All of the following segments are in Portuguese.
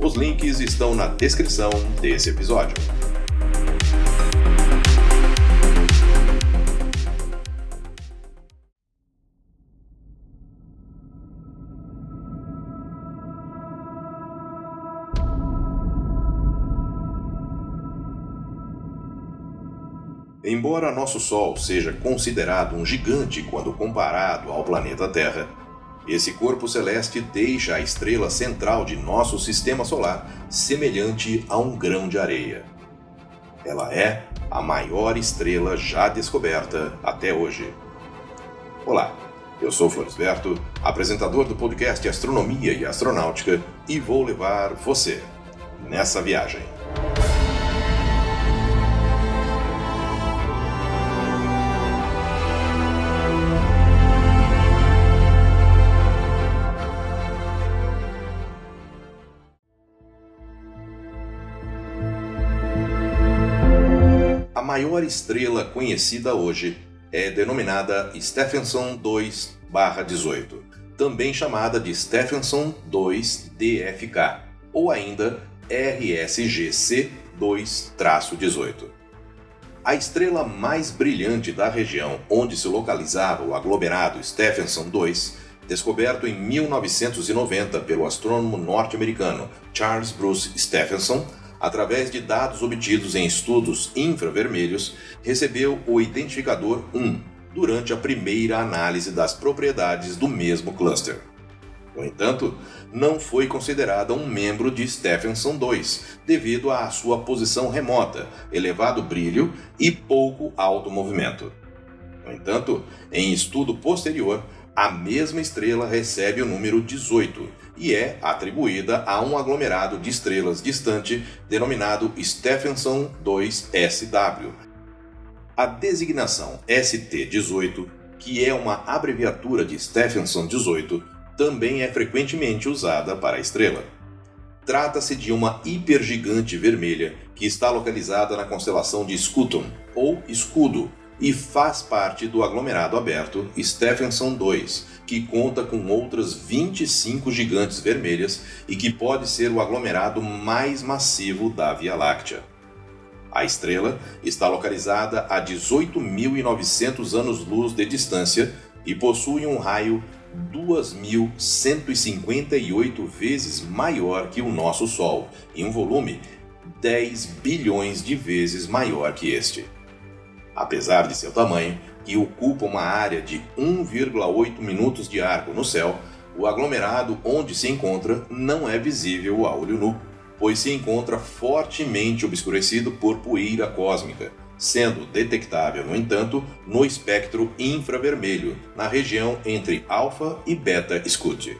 Os links estão na descrição desse episódio. Embora nosso Sol seja considerado um gigante quando comparado ao planeta Terra, esse corpo celeste deixa a estrela central de nosso sistema solar semelhante a um grão de areia. Ela é a maior estrela já descoberta até hoje. Olá, eu sou Florisberto, apresentador do podcast Astronomia e Astronáutica, e vou levar você nessa viagem. Maior estrela conhecida hoje é denominada Stephenson 2/18, também chamada de Stephenson 2-DFK ou ainda RSGC 2-18. A estrela mais brilhante da região onde se localizava o aglomerado Stephenson 2, descoberto em 1990 pelo astrônomo norte-americano Charles Bruce Stephenson, através de dados obtidos em estudos infravermelhos, recebeu o identificador 1 durante a primeira análise das propriedades do mesmo cluster. No entanto, não foi considerada um membro de Stephenson 2, devido à sua posição remota, elevado brilho e pouco alto movimento. No entanto, em estudo posterior, a mesma estrela recebe o número 18 e é atribuída a um aglomerado de estrelas distante denominado Stephenson 2SW. A designação ST18, que é uma abreviatura de Stephenson 18, também é frequentemente usada para a estrela. Trata-se de uma hipergigante vermelha que está localizada na constelação de Scutum, ou Escudo, e faz parte do aglomerado aberto Stephenson 2, que conta com outras 25 gigantes vermelhas e que pode ser o aglomerado mais massivo da Via Láctea. A estrela está localizada a 18.900 anos-luz de distância e possui um raio 2.158 vezes maior que o nosso Sol, e um volume 10 bilhões de vezes maior que este. Apesar de seu tamanho, que ocupa uma área de 1,8 minutos de arco no céu, o aglomerado onde se encontra não é visível a olho nu, pois se encontra fortemente obscurecido por poeira cósmica, sendo detectável, no entanto, no espectro infravermelho, na região entre alfa e beta Scuti.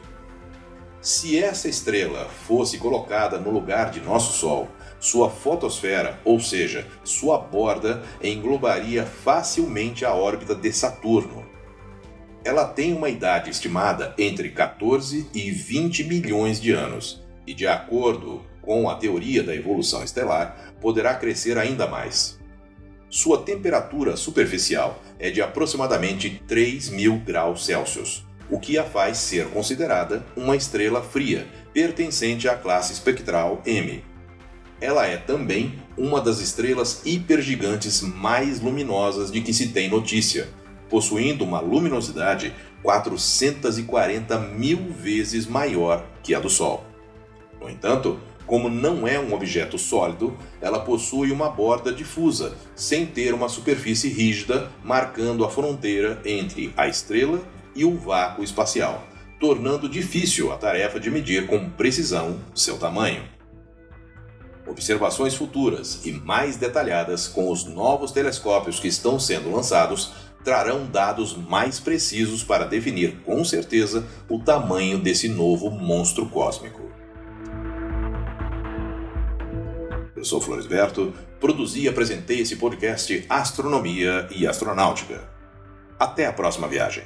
Se essa estrela fosse colocada no lugar de nosso Sol, sua fotosfera, ou seja, sua borda, englobaria facilmente a órbita de Saturno. Ela tem uma idade estimada entre 14 e 20 milhões de anos, e de acordo com a teoria da evolução estelar, poderá crescer ainda mais. Sua temperatura superficial é de aproximadamente 3 mil graus Celsius, o que a faz ser considerada uma estrela fria, pertencente à classe espectral M ela é também uma das estrelas hipergigantes mais luminosas de que se tem notícia, possuindo uma luminosidade 440 mil vezes maior que a do Sol. No entanto, como não é um objeto sólido, ela possui uma borda difusa, sem ter uma superfície rígida marcando a fronteira entre a estrela e o vácuo espacial, tornando difícil a tarefa de medir com precisão seu tamanho observações futuras e mais detalhadas com os novos telescópios que estão sendo lançados trarão dados mais precisos para definir com certeza o tamanho desse novo monstro cósmico. Eu sou Floresberto, produzi e apresentei esse podcast Astronomia e Astronáutica. Até a próxima viagem.